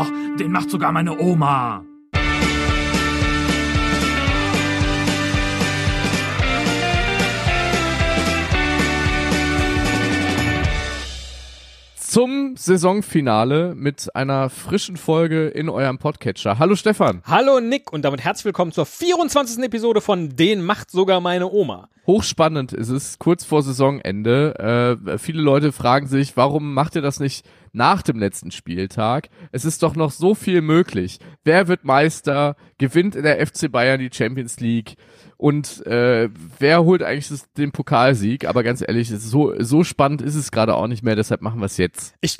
Och, den macht sogar meine Oma. zum Saisonfinale mit einer frischen Folge in eurem Podcatcher. Hallo Stefan. Hallo Nick und damit herzlich willkommen zur 24. Episode von Den macht sogar meine Oma. Hochspannend ist es, kurz vor Saisonende. Äh, viele Leute fragen sich, warum macht ihr das nicht nach dem letzten Spieltag? Es ist doch noch so viel möglich. Wer wird Meister? Gewinnt in der FC Bayern die Champions League? Und äh, wer holt eigentlich das, den Pokalsieg? Aber ganz ehrlich, so, so spannend ist es gerade auch nicht mehr, deshalb machen wir es jetzt. Ich,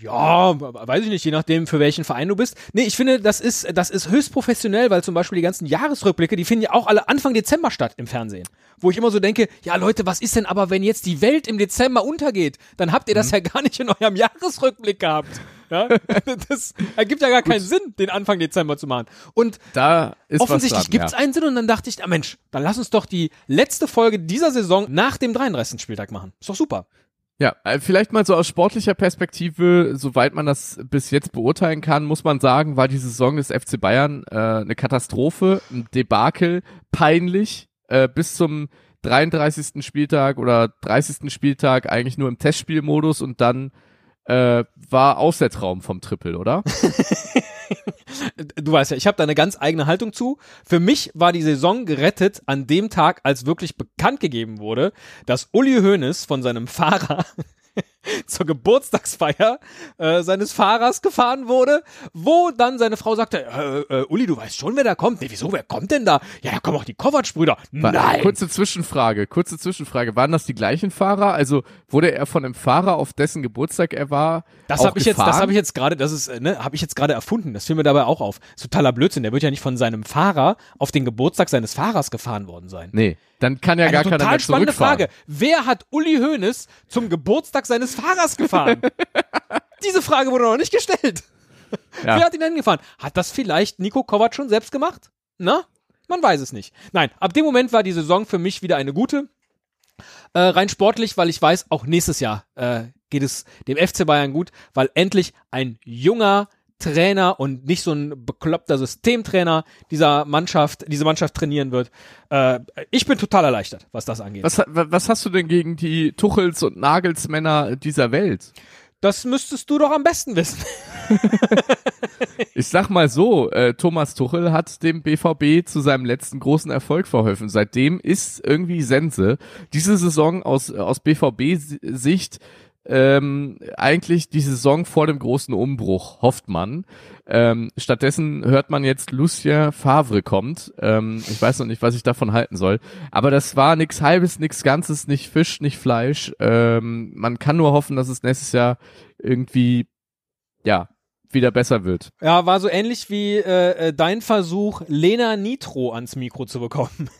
ja, weiß ich nicht, je nachdem, für welchen Verein du bist. Nee, ich finde, das ist, das ist höchst professionell, weil zum Beispiel die ganzen Jahresrückblicke, die finden ja auch alle Anfang Dezember statt im Fernsehen. Wo ich immer so denke, ja Leute, was ist denn aber, wenn jetzt die Welt im Dezember untergeht? Dann habt ihr das mhm. ja gar nicht in eurem Jahresrückblick gehabt. Ja? Das ergibt ja gar keinen Sinn, den Anfang Dezember zu machen. Und da ist offensichtlich gibt es ja. einen Sinn und dann dachte ich, ah Mensch, dann lass uns doch die letzte Folge dieser Saison nach dem 33. Spieltag machen. Ist doch super. Ja, äh, vielleicht mal so aus sportlicher Perspektive, soweit man das bis jetzt beurteilen kann, muss man sagen, war die Saison des FC Bayern äh, eine Katastrophe, ein Debakel, peinlich, äh, bis zum 33. Spieltag oder 30. Spieltag eigentlich nur im Testspielmodus und dann äh, war aus der Traum vom Triple, oder? du weißt ja, ich habe da eine ganz eigene Haltung zu. Für mich war die Saison gerettet an dem Tag, als wirklich bekannt gegeben wurde, dass Uli Hoeneß von seinem Fahrer zur Geburtstagsfeier äh, seines Fahrers gefahren wurde, wo dann seine Frau sagte, äh, äh, Uli, du weißt schon, wer da kommt. Nee, wieso, wer kommt denn da? Ja, da kommen auch die Kovac-Brüder. Nein. Kurze Zwischenfrage, kurze Zwischenfrage. Waren das die gleichen Fahrer? Also wurde er von einem Fahrer, auf dessen Geburtstag er war, Das habe ich jetzt, das habe ich jetzt gerade, das ist, äh, ne, habe ich jetzt gerade erfunden. Das fiel mir dabei auch auf. Das ist totaler Blödsinn. Der wird ja nicht von seinem Fahrer auf den Geburtstag seines Fahrers gefahren worden sein. Nee. Dann kann ja Eine gar keiner total spannende Frage. Wer hat Uli Hoeneß zum Geburtstag seines Fahrers gefahren? Diese Frage wurde noch nicht gestellt. Ja. Wer hat ihn denn gefahren? Hat das vielleicht Nico Kovac schon selbst gemacht? Na? Man weiß es nicht. Nein, ab dem Moment war die Saison für mich wieder eine gute. Äh, rein sportlich, weil ich weiß, auch nächstes Jahr äh, geht es dem FC Bayern gut, weil endlich ein junger, Trainer und nicht so ein bekloppter Systemtrainer dieser Mannschaft, diese Mannschaft trainieren wird. Äh, ich bin total erleichtert, was das angeht. Was, was hast du denn gegen die Tuchels und Nagelsmänner dieser Welt? Das müsstest du doch am besten wissen. ich sag mal so, äh, Thomas Tuchel hat dem BVB zu seinem letzten großen Erfolg verholfen. Seitdem ist irgendwie Sense. Diese Saison aus, aus BVB-Sicht ähm, eigentlich die Saison vor dem großen Umbruch, hofft man. Ähm, stattdessen hört man jetzt Lucien Favre kommt. Ähm, ich weiß noch nicht, was ich davon halten soll. Aber das war nix Halbes, nix Ganzes, nicht Fisch, nicht Fleisch. Ähm, man kann nur hoffen, dass es nächstes Jahr irgendwie, ja, wieder besser wird. Ja, war so ähnlich wie äh, äh dein Versuch, Lena Nitro ans Mikro zu bekommen.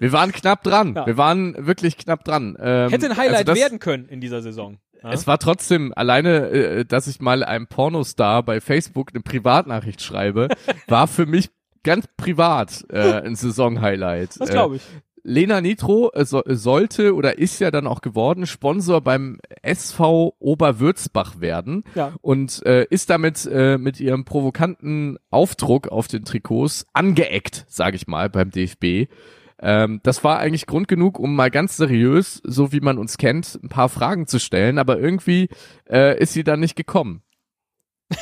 Wir waren knapp dran. Ja. Wir waren wirklich knapp dran. Ähm, Hätte ein Highlight also werden können in dieser Saison. Es war trotzdem alleine, äh, dass ich mal einem Pornostar bei Facebook eine Privatnachricht schreibe, war für mich ganz privat äh, ein Saisonhighlight. Das glaube ich. Äh, Lena Nitro äh, so, sollte oder ist ja dann auch geworden Sponsor beim SV Oberwürzbach werden ja. und äh, ist damit äh, mit ihrem provokanten Aufdruck auf den Trikots angeeckt, sage ich mal, beim DFB. Ähm, das war eigentlich Grund genug, um mal ganz seriös, so wie man uns kennt, ein paar Fragen zu stellen, aber irgendwie äh, ist sie dann nicht gekommen.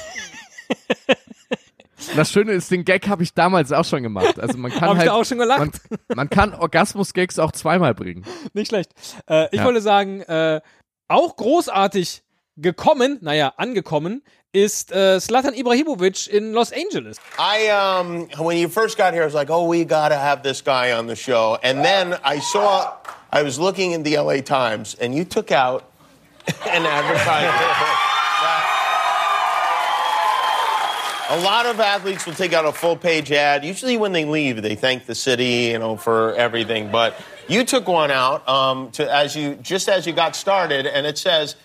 Das Schöne ist, den Gag habe ich damals auch schon gemacht. Also man kann halt, auch schon gelacht. Man, man kann Orgasmus-Gags auch zweimal bringen. Nicht schlecht. Äh, ich ja. wollte sagen, äh, auch großartig gekommen, naja, angekommen, ist uh, Zlatan Ibrahimovic in Los Angeles. I um when you first got here, I was like, oh, we gotta have this guy on the show. And then I saw, I was looking in the LA Times, and you took out an advertisement. A lot of athletes will take out a full page ad. Usually, when they leave, they thank the city, you know, for everything. But you took one out um, to as you just as you got started, and it says,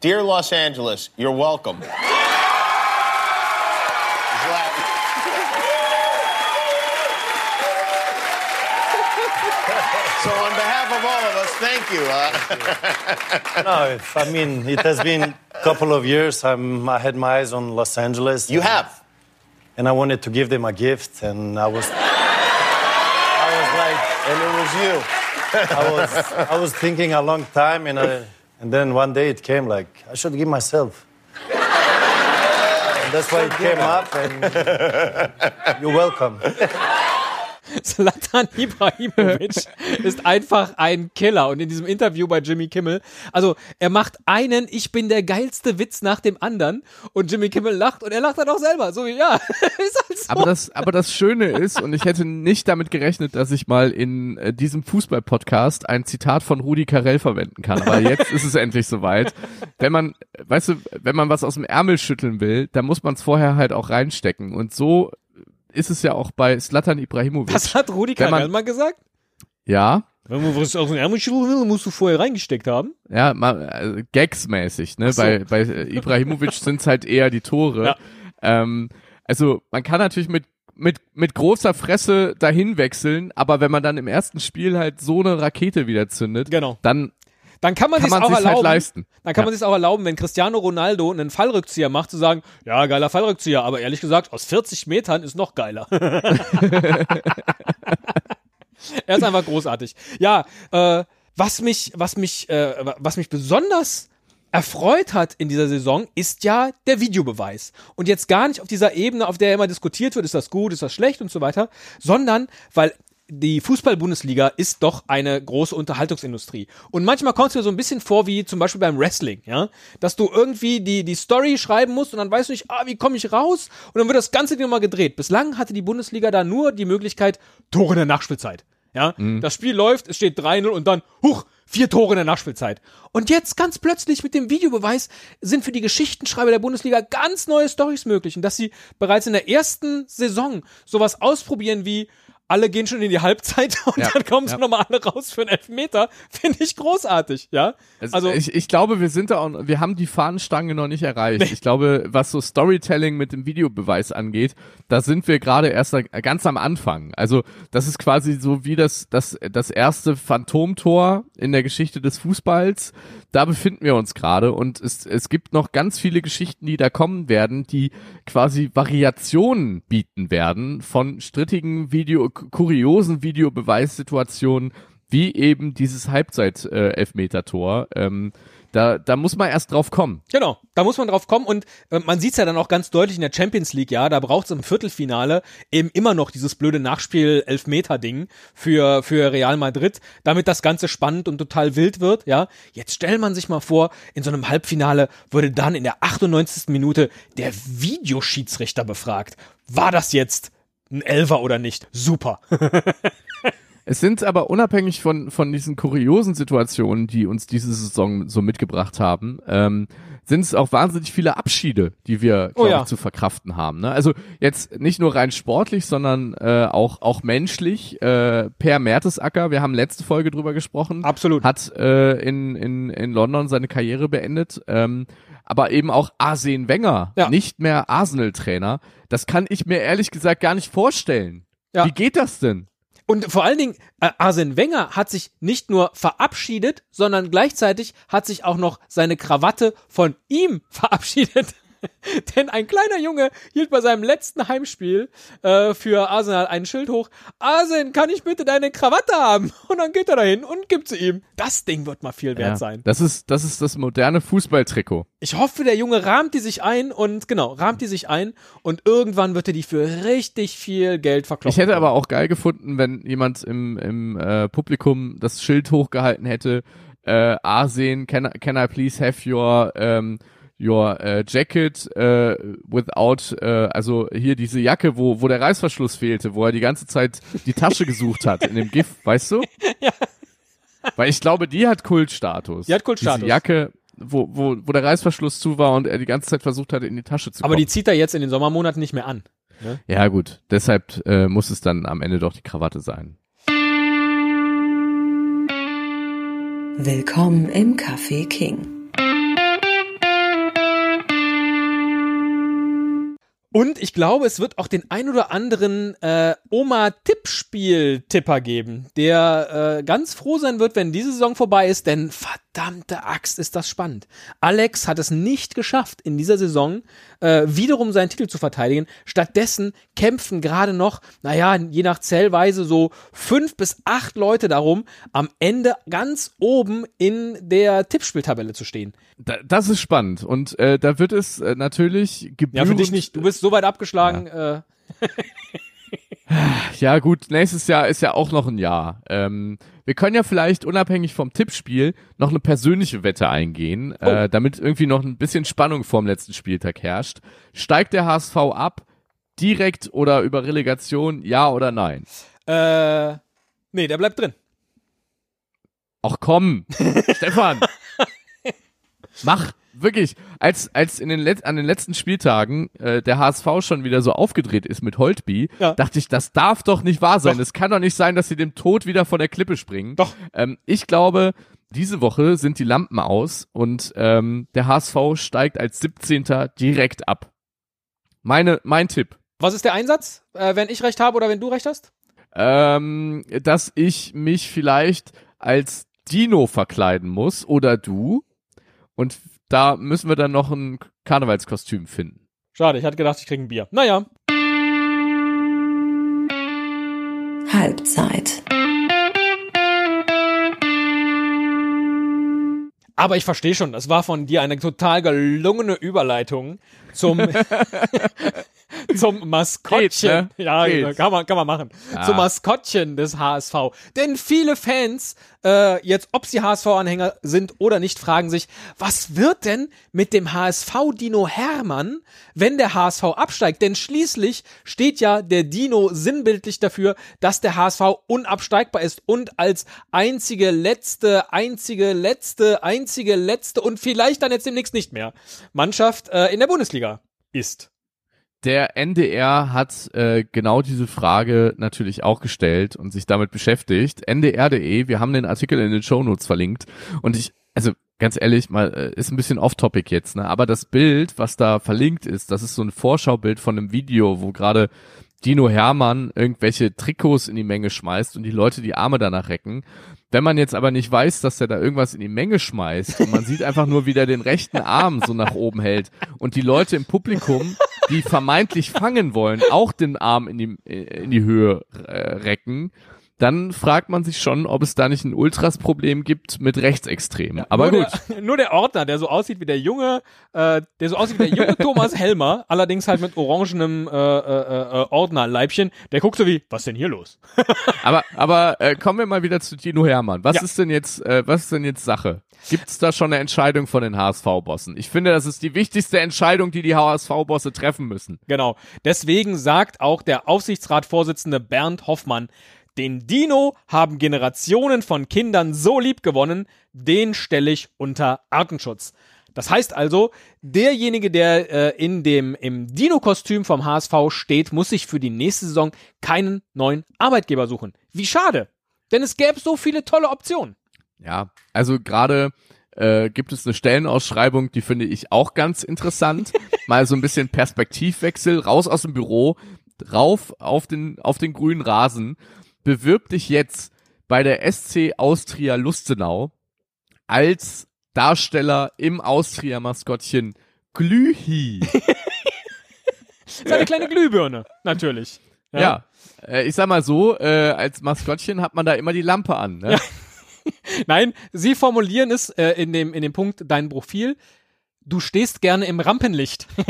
"Dear Los Angeles, you're welcome." So on behalf behalf of all of us, thank you. Uh, No, if, I mean, it has been a couple of years. I'm, I had my eyes on Los Angeles. you have. And I wanted to give them a gift, and I was, I was like, And it was you. I was, I was thinking a long time, and, I, and then one day it came like, I should give myself. And that's why it came up, and you're welcome. Zlatan Ibrahimovic ist einfach ein Killer. Und in diesem Interview bei Jimmy Kimmel, also er macht einen, ich bin der geilste Witz nach dem anderen. Und Jimmy Kimmel lacht und er lacht dann auch selber. So wie, ja, ist halt so. Aber das, aber das Schöne ist, und ich hätte nicht damit gerechnet, dass ich mal in äh, diesem Fußball-Podcast ein Zitat von Rudi Carell verwenden kann. Aber jetzt ist es endlich soweit. Wenn man, weißt du, wenn man was aus dem Ärmel schütteln will, dann muss man es vorher halt auch reinstecken. Und so ist es ja auch bei Slatan Ibrahimovic. Was hat Rudi Carell mal gesagt? Ja, Wenn man was aus dem Ärmel schütteln will, musst du vorher reingesteckt haben. ja, mal, äh, Gags-mäßig, ne? so. Bei, bei äh, Ibrahimovic sind's halt eher die Tore. Ja. Ähm, also man kann natürlich mit mit mit großer Fresse dahin wechseln, aber wenn man dann im ersten Spiel halt so eine Rakete wieder zündet, Genau. dann Dann kann man sich auch halt erlauben. leisten. Dann kann Ja. man sich auch erlauben, wenn Cristiano Ronaldo einen Fallrückzieher macht, zu sagen, ja, geiler Fallrückzieher, aber ehrlich gesagt, aus 40 Metern ist noch geiler. er ist einfach großartig. Ja, äh, was mich, was mich, äh, was mich besonders erfreut hat in dieser Saison, ist ja der Videobeweis. Und jetzt gar nicht auf dieser Ebene, auf der immer diskutiert wird, ist das gut, ist das schlecht und so weiter, sondern weil die Fußball-Bundesliga ist doch eine große Unterhaltungsindustrie. Und manchmal kommt es mir so ein bisschen vor wie zum Beispiel beim Wrestling, ja, dass du irgendwie die, die Story schreiben musst und dann weißt du nicht, ah, wie komme ich raus? Und dann wird das ganze Ding nochmal gedreht. Bislang hatte die Bundesliga da nur die Möglichkeit, Tore in der Nachspielzeit. Ja, das Spiel läuft, es steht 3-0 und dann, huch, vier Tore in der Nachspielzeit. Und jetzt ganz plötzlich mit dem Videobeweis sind für die Geschichtenschreiber der Bundesliga ganz neue Storys möglich. Und dass sie bereits in der ersten Saison sowas ausprobieren wie, alle gehen schon in die Halbzeit und Ja, dann kommen sie ja. nochmal alle raus für einen Elfmeter, finde ich großartig, ja. Also, ich, ich glaube, wir sind da auch, wir haben die Fahnenstange noch nicht erreicht. Ich glaube, was so Storytelling mit dem Videobeweis angeht, da sind wir gerade erst ganz am Anfang. Also das ist quasi so wie das, das, das erste Phantomtor in der Geschichte des Fußballs. Da befinden wir uns gerade und es, es gibt noch ganz viele Geschichten, die da kommen werden, die quasi Variationen bieten werden von strittigen Video, kuriosen Videobeweissituationen, wie eben dieses Halbzeit-Elfmeter-Tor. ähm, da, da muss man erst drauf kommen. Genau, da muss man drauf kommen und äh, man sieht's ja dann auch ganz deutlich in der Champions League, ja, da braucht's im Viertelfinale eben immer noch dieses blöde Nachspiel-Elfmeter-Ding für, für Real Madrid, damit das Ganze spannend und total wild wird, ja. Jetzt stellt man sich mal vor, in so einem Halbfinale würde dann in der 98. Minute der Videoschiedsrichter befragt. War das jetzt ein Elfer oder nicht? Super. Es sind aber unabhängig von, von diesen kuriosen Situationen, die uns diese Saison so mitgebracht haben, ähm, sind es auch wahnsinnig viele Abschiede, die wir, Oh ja. ich, zu verkraften haben. Ne? Also jetzt nicht nur rein sportlich, sondern äh, auch, auch menschlich. Äh, per Mertesacker, wir haben letzte Folge drüber gesprochen, Absolut. hat äh, in, in, in London seine Karriere beendet. Ähm, aber eben auch Arsene Wenger, Ja. nicht mehr Arsenal-Trainer. Das kann ich mir ehrlich gesagt gar nicht vorstellen. Ja. Wie geht das denn? Und vor allen Dingen, äh, Arsene Wenger hat sich nicht nur verabschiedet, sondern gleichzeitig hat sich auch noch seine Krawatte von ihm verabschiedet. Denn ein kleiner Junge hielt bei seinem letzten Heimspiel äh, für Arsenal ein Schild hoch. Arsene, kann ich bitte deine Krawatte haben? Und dann geht er dahin und gibt sie ihm. Das Ding wird mal viel wert Ja, sein. Das ist, das ist das moderne Fußballtrikot. Ich hoffe, der Junge rahmt die sich ein und genau, rahmt die sich ein und irgendwann wird er die für richtig viel Geld verkloppen. Ich hätte aber auch geil gefunden, wenn jemand im, im äh, Publikum das Schild hochgehalten hätte. Äh, Arsene, can, I- can I please have your ähm, your äh, jacket äh, without, äh, also hier diese Jacke, wo wo der Reißverschluss fehlte, wo er die ganze Zeit die Tasche gesucht hat in dem GIF, weißt du? Ja. Weil ich glaube, die hat Kultstatus. Die hat Kultstatus. Diese Jacke, wo, wo, wo der Reißverschluss zu war und er die ganze Zeit versucht hat, in die Tasche zu aber kommen. die zieht er jetzt in den Sommermonaten nicht mehr an. Ja, gut. Deshalb äh, muss es dann am Ende doch die Krawatte sein. Willkommen im Café King. Und ich glaube, es wird auch den ein oder anderen äh, Oma-Tippspiel-Tipper geben, der äh, ganz froh sein wird, wenn diese Saison vorbei ist, denn verdammte Axt ist das spannend. Alex hat es nicht geschafft, in dieser Saison äh, wiederum seinen Titel zu verteidigen. Stattdessen kämpfen gerade noch, naja, je nach Zählweise so fünf bis acht Leute darum, am Ende ganz oben in der Tippspieltabelle zu stehen. Da, das ist spannend und äh, da wird es äh, natürlich gebührend... Ja, für dich nicht. Du bist so weit abgeschlagen. Ja. Äh. ja gut, nächstes Jahr ist ja auch noch ein Jahr. Ähm, wir können ja vielleicht unabhängig vom Tippspiel noch eine persönliche Wette eingehen, oh. äh, damit irgendwie noch ein bisschen Spannung vorm letzten Spieltag herrscht. Steigt der HSV ab, direkt oder über Relegation, ja oder nein? Äh, nee, der bleibt drin. Ach komm, Stefan. Mach wirklich, als, als in den Let an den letzten Spieltagen äh, der HSV schon wieder so aufgedreht ist mit Holtby, ja. dachte ich, das darf doch nicht wahr sein. Es kann doch nicht sein, dass sie dem Tod wieder von der Klippe springen. Doch. Ähm, ich glaube, diese Woche sind die Lampen aus und ähm, der HSV steigt als 17. direkt ab. Meine, mein Tipp. Was ist der Einsatz, äh, wenn ich recht habe oder wenn du recht hast? Ähm, dass ich mich vielleicht als Dino verkleiden muss oder du und da müssen wir dann noch ein Karnevalskostüm finden. Schade, ich hatte gedacht, ich kriege ein Bier. Naja. Halbzeit. Aber ich verstehe schon, das war von dir eine total gelungene Überleitung zum zum Maskottchen. Geht, ne? Ja, Geht. kann man, kann man machen. Ja. Zum Maskottchen des HSV. Denn viele Fans, äh, jetzt ob sie HSV-Anhänger sind oder nicht, fragen sich, was wird denn mit dem HSV-Dino Hermann, wenn der HSV absteigt? Denn schließlich steht ja der Dino sinnbildlich dafür, dass der HSV unabsteigbar ist und als einzige letzte, einzige letzte, einzige letzte und vielleicht dann jetzt demnächst nicht mehr Mannschaft äh, in der Bundesliga ist. Der NDR hat äh, genau diese Frage natürlich auch gestellt und sich damit beschäftigt. NDR.de, wir haben den Artikel in den Show Notes verlinkt und ich, also ganz ehrlich, mal äh, ist ein bisschen off-topic jetzt, ne? Aber das Bild, was da verlinkt ist, das ist so ein Vorschaubild von einem Video, wo gerade Dino Hermann irgendwelche Trikots in die Menge schmeißt und die Leute die Arme danach recken. Wenn man jetzt aber nicht weiß, dass er da irgendwas in die Menge schmeißt und man sieht einfach nur, wie der den rechten Arm so nach oben hält und die Leute im Publikum, die vermeintlich fangen wollen, auch den Arm in die, in die Höhe äh, recken, dann fragt man sich schon, ob es da nicht ein Ultras-Problem gibt mit Rechtsextremen. Ja, Aber nur gut. Der, nur der Ordner, der so aussieht wie der junge, äh, der so aussieht wie der junge Thomas Helmer, allerdings halt mit orangenem äh, äh, äh, Ordnerleibchen, der guckt so wie, was denn hier los? aber aber äh, kommen wir mal wieder zu Dino Hermann. Was ja. ist denn jetzt, äh, was ist denn jetzt Sache? Gibt es da schon eine Entscheidung von den HSV-Bossen? Ich finde, das ist die wichtigste Entscheidung, die die HSV-Bosse treffen müssen. Genau. Deswegen sagt auch der Aufsichtsratsvorsitzende Bernd Hoffmann, den Dino haben Generationen von Kindern so lieb gewonnen, den stelle ich unter Artenschutz. Das heißt also, derjenige, der äh, in dem im Dino-Kostüm vom HSV steht, muss sich für die nächste Saison keinen neuen Arbeitgeber suchen. Wie schade, denn es gäbe so viele tolle Optionen. Ja, also gerade äh, gibt es eine Stellenausschreibung, die finde ich auch ganz interessant. Mal so ein bisschen Perspektivwechsel, raus aus dem Büro, rauf auf den auf den grünen Rasen bewirb dich jetzt bei der SC Austria Lustenau als Darsteller im Austria-Maskottchen Glühi. Seine kleine Glühbirne, natürlich. Ja, ja äh, ich sag mal so, äh, als Maskottchen hat man da immer die Lampe an. Ne? Ja. Nein, sie formulieren es äh, in, dem, in dem Punkt dein Profil. Du stehst gerne im Rampenlicht.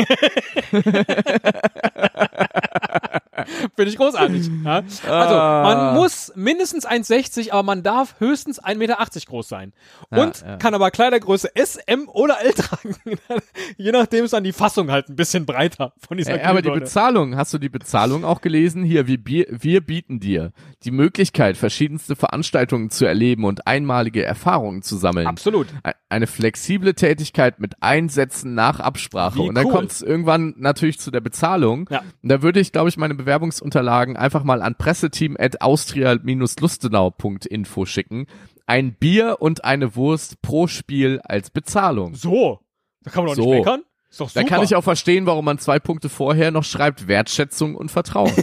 Finde ich großartig. Ja? Also, man ah. muss mindestens 1,60, aber man darf höchstens 1,80 Meter groß sein. Und ja, ja. kann aber Kleidergröße S, M oder L tragen. Je nachdem ist dann die Fassung halt ein bisschen breiter von dieser ja, Aber die Bezahlung, hast du die Bezahlung auch gelesen? Hier, wir, wir bieten dir die Möglichkeit, verschiedenste Veranstaltungen zu erleben und einmalige Erfahrungen zu sammeln. Absolut. Eine flexible Tätigkeit mit Einsätzen nach Absprache. Wie und dann cool. kommt es irgendwann natürlich zu der Bezahlung. Ja. Und da würde ich, glaube ich, meine Bewerbungsunterlagen einfach mal an presseteam at austria-lustenau.info schicken. Ein Bier und eine Wurst pro Spiel als Bezahlung. So, da kann man doch so. nicht meckern. Ist doch Da super. kann ich auch verstehen, warum man zwei Punkte vorher noch schreibt, Wertschätzung und Vertrauen.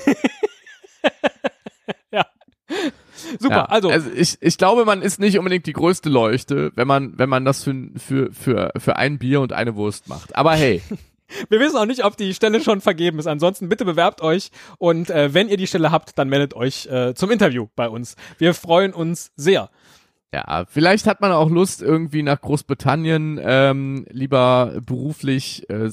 Super, Ja, also, ich, ich glaube, man ist nicht unbedingt die größte Leuchte, wenn man, wenn man das für, für, für, für ein Bier und eine Wurst macht. Aber hey, wir wissen auch nicht, ob die Stelle schon vergeben ist. Ansonsten bitte bewerbt euch und äh, wenn ihr die Stelle habt, dann meldet euch äh, zum Interview bei uns. Wir freuen uns sehr. ja, vielleicht hat man auch Lust, irgendwie nach Großbritannien ähm, lieber beruflich äh,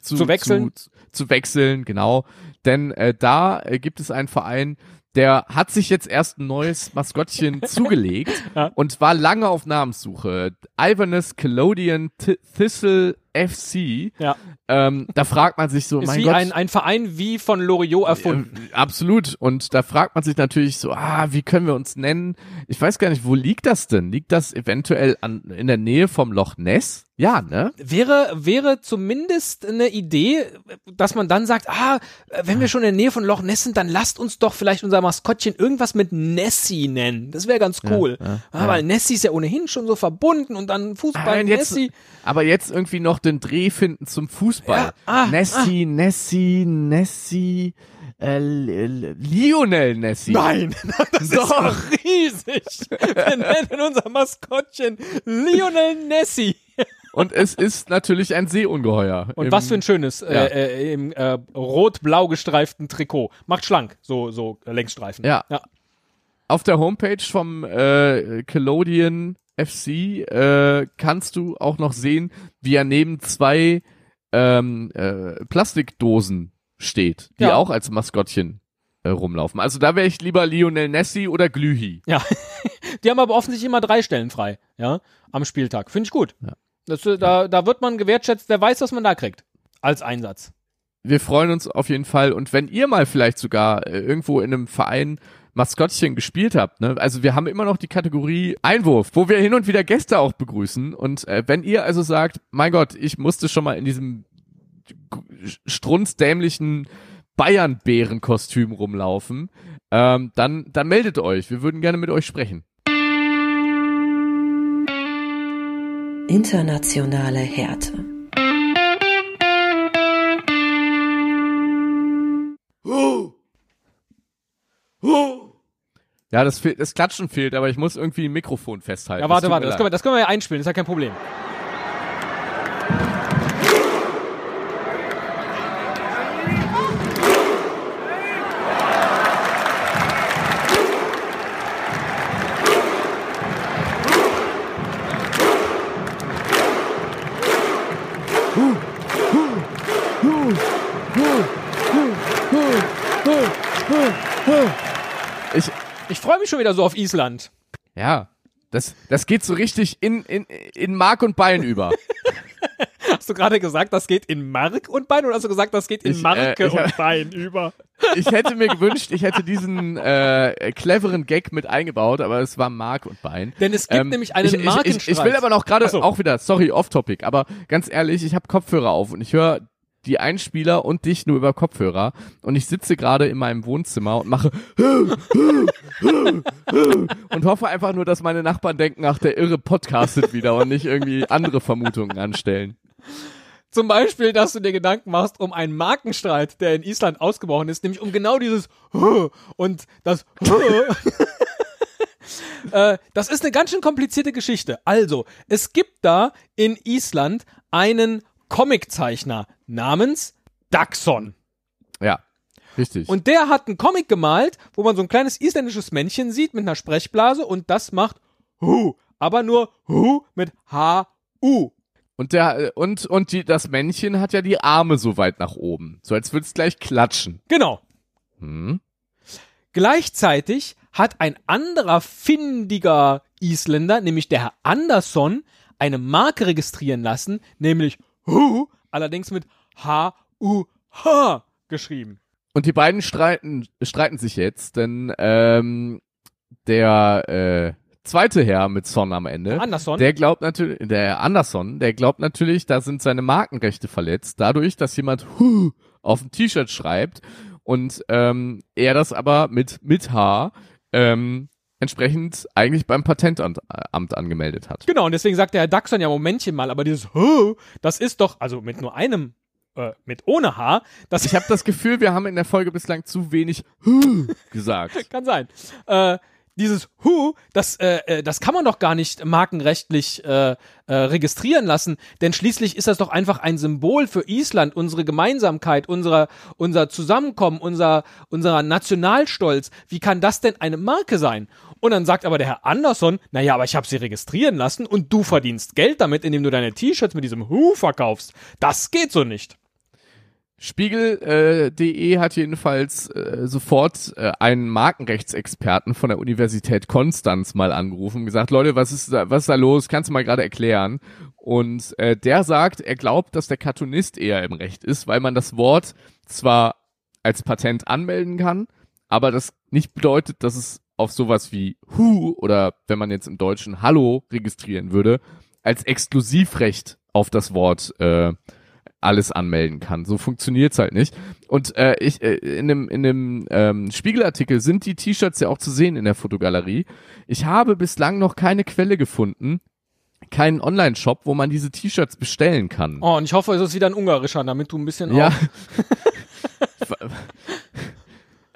zu, Zu wechseln? Zu, zu wechseln, genau. Denn äh, da äh, gibt es einen Verein, der hat sich jetzt erst ein neues Maskottchen zugelegt Ja. und war lange auf Namenssuche. Ivanus Calodian Th- Thistle FC. Ja. Ähm, da fragt man sich so, Ist mein wie Gott, ein, ein Verein wie von Loriot erfunden. äh, absolut. Und da fragt man sich natürlich so, ah, wie können wir uns nennen? Ich weiß gar nicht, wo liegt das denn? Liegt das eventuell an, in der Nähe vom Loch Ness? Ja, ne? Wäre, wäre zumindest eine Idee, dass man dann sagt, ah, wenn wir schon in der Nähe von Loch Ness sind, dann lasst uns doch vielleicht unser Maskottchen irgendwas mit Nessie nennen. Das wäre ganz cool. ja, ah, Weil Nessie ist ja ohnehin schon so verbunden und dann Fußball Nein, jetzt, Nessie. aber jetzt irgendwie noch den Dreh finden zum Fußball. Ja, ah, Nessie, Nessie, Nessie, äh, Lionel Nessie. Nein, das ist doch riesig. Wir nennen unser Maskottchen Lionel Nessie. Und es ist natürlich ein Seeungeheuer. Und Im- was für ein schönes, ja. äh, äh, im äh, rot-blau gestreiften Trikot. Macht schlank, so, so äh, Längsstreifen. Ja. ja. Auf der Homepage vom äh, Calodian FC äh, kannst du auch noch sehen, wie er neben zwei ähm, äh, Plastikdosen steht, die Ja. auch als Maskottchen äh, rumlaufen. Also da wäre ich lieber Lionel Nessie oder Glühi. Ja. Die haben aber offensichtlich immer drei Stellen frei, ja, am Spieltag. Finde ich gut. Ja. Das, äh, da, da wird man gewertschätzt, wer weiß, was man da kriegt. Als Einsatz. Wir freuen uns auf jeden Fall. Und wenn ihr mal vielleicht sogar äh, irgendwo in einem Verein Maskottchen gespielt habt, ne? Also wir haben immer noch die Kategorie Einwurf, wo wir hin und wieder Gäste auch begrüßen. Und äh, wenn ihr also sagt, mein Gott, ich musste schon mal in diesem strunzdämlichen Bayern-Bären-Kostüm rumlaufen, ähm, dann, dann meldet euch. Wir würden gerne mit euch sprechen. Internationale Härte. Ja, das, fehl- das Klatschen fehlt, aber ich muss irgendwie ein Mikrofon festhalten. Ja, warte, warte, das können, wir, das können wir ja einspielen, ist ja kein Problem. Ich, freue mich schon wieder so auf Island. ja, das, das geht so richtig in, in, in Mark und Bein über. Hast du gerade gesagt, das geht in Mark und Bein oder hast du gesagt, das geht in Ich, äh, Marke ich- und Bein über? Ich hätte mir gewünscht, ich hätte diesen äh, cleveren Gag mit eingebaut, aber es war Mark und Bein. Denn es gibt nämlich einen ich, ich, ich, ich Markenstreit. will aber noch gerade so. auch wieder, sorry, off-topic, aber ganz ehrlich, ich habe Kopfhörer auf und ich höre die Einspieler und dich nur über Kopfhörer und ich sitze gerade in meinem Wohnzimmer und mache und hoffe einfach nur, dass meine Nachbarn denken, ach, der Irre podcastet wieder und nicht irgendwie andere Vermutungen anstellen. Zum Beispiel, dass du dir Gedanken machst um einen Markenstreit, der in Island ausgebrochen ist, nämlich um genau dieses und das äh, Das ist eine ganz schön komplizierte Geschichte. Also, es gibt da in Island einen Comiczeichner namens Daxon. Ja, richtig. Und der hat einen Comic gemalt, wo man so ein kleines isländisches Männchen sieht mit einer Sprechblase und das macht Hu, aber nur Hu mit H-U. Und der und und die das Männchen hat ja die Arme so weit nach oben, so als würde es gleich klatschen. Genau. Hm? Gleichzeitig hat ein anderer findiger Isländer, nämlich der Herr Andersson, eine Marke registrieren lassen, nämlich Hu, allerdings mit H-U-H geschrieben. Und die beiden streiten streiten sich jetzt, denn ähm, der äh, zweite Herr mit Son am Ende, Andersson? der glaubt natürlich, der Anderson, der glaubt natürlich, da sind seine Markenrechte verletzt, dadurch, dass jemand Hu auf dem T-Shirt schreibt und ähm, er das aber mit mit H ähm, entsprechend eigentlich beim Patentamt äh, angemeldet hat. Genau, und deswegen sagt der Herr Daxon ja, Momentchen mal, aber dieses Huh, das ist doch, also mit nur einem, äh, mit ohne H, das Ich habe das Gefühl, wir haben in der Folge bislang zu wenig Huh gesagt. kann sein. Äh, dieses Who, das, äh, äh, das kann man doch gar nicht markenrechtlich äh, äh, registrieren lassen, denn schließlich ist das doch einfach ein Symbol für Island, unsere Gemeinsamkeit, unser, unser Zusammenkommen, unser, unser Nationalstolz. Wie kann das denn eine Marke sein? Und dann sagt aber der Herr Anderson, naja, aber ich habe sie registrieren lassen und du verdienst Geld damit, indem du deine T-Shirts mit diesem Who verkaufst. Das geht so nicht. Spiegel.de äh, hat jedenfalls äh, sofort äh, einen Markenrechtsexperten von der Universität Konstanz mal angerufen und gesagt, Leute, was ist da, was ist da los? Kannst du mal gerade erklären? Und äh, der sagt, er glaubt, dass der Cartoonist eher im Recht ist, weil man das Wort zwar als Patent anmelden kann, aber das nicht bedeutet, dass es auf sowas wie Who oder wenn man jetzt im Deutschen Hallo registrieren würde, als Exklusivrecht auf das Wort äh, alles anmelden kann. So funktioniert's halt nicht. Und äh, ich äh, in dem in dem ähm, Spiegelartikel sind die T-Shirts ja auch zu sehen in der Fotogalerie. Ich habe bislang noch keine Quelle gefunden, keinen Online-Shop, wo man diese T-Shirts bestellen kann. Oh, und ich hoffe, es ist wieder ein ungarischer, damit du ein bisschen Ja.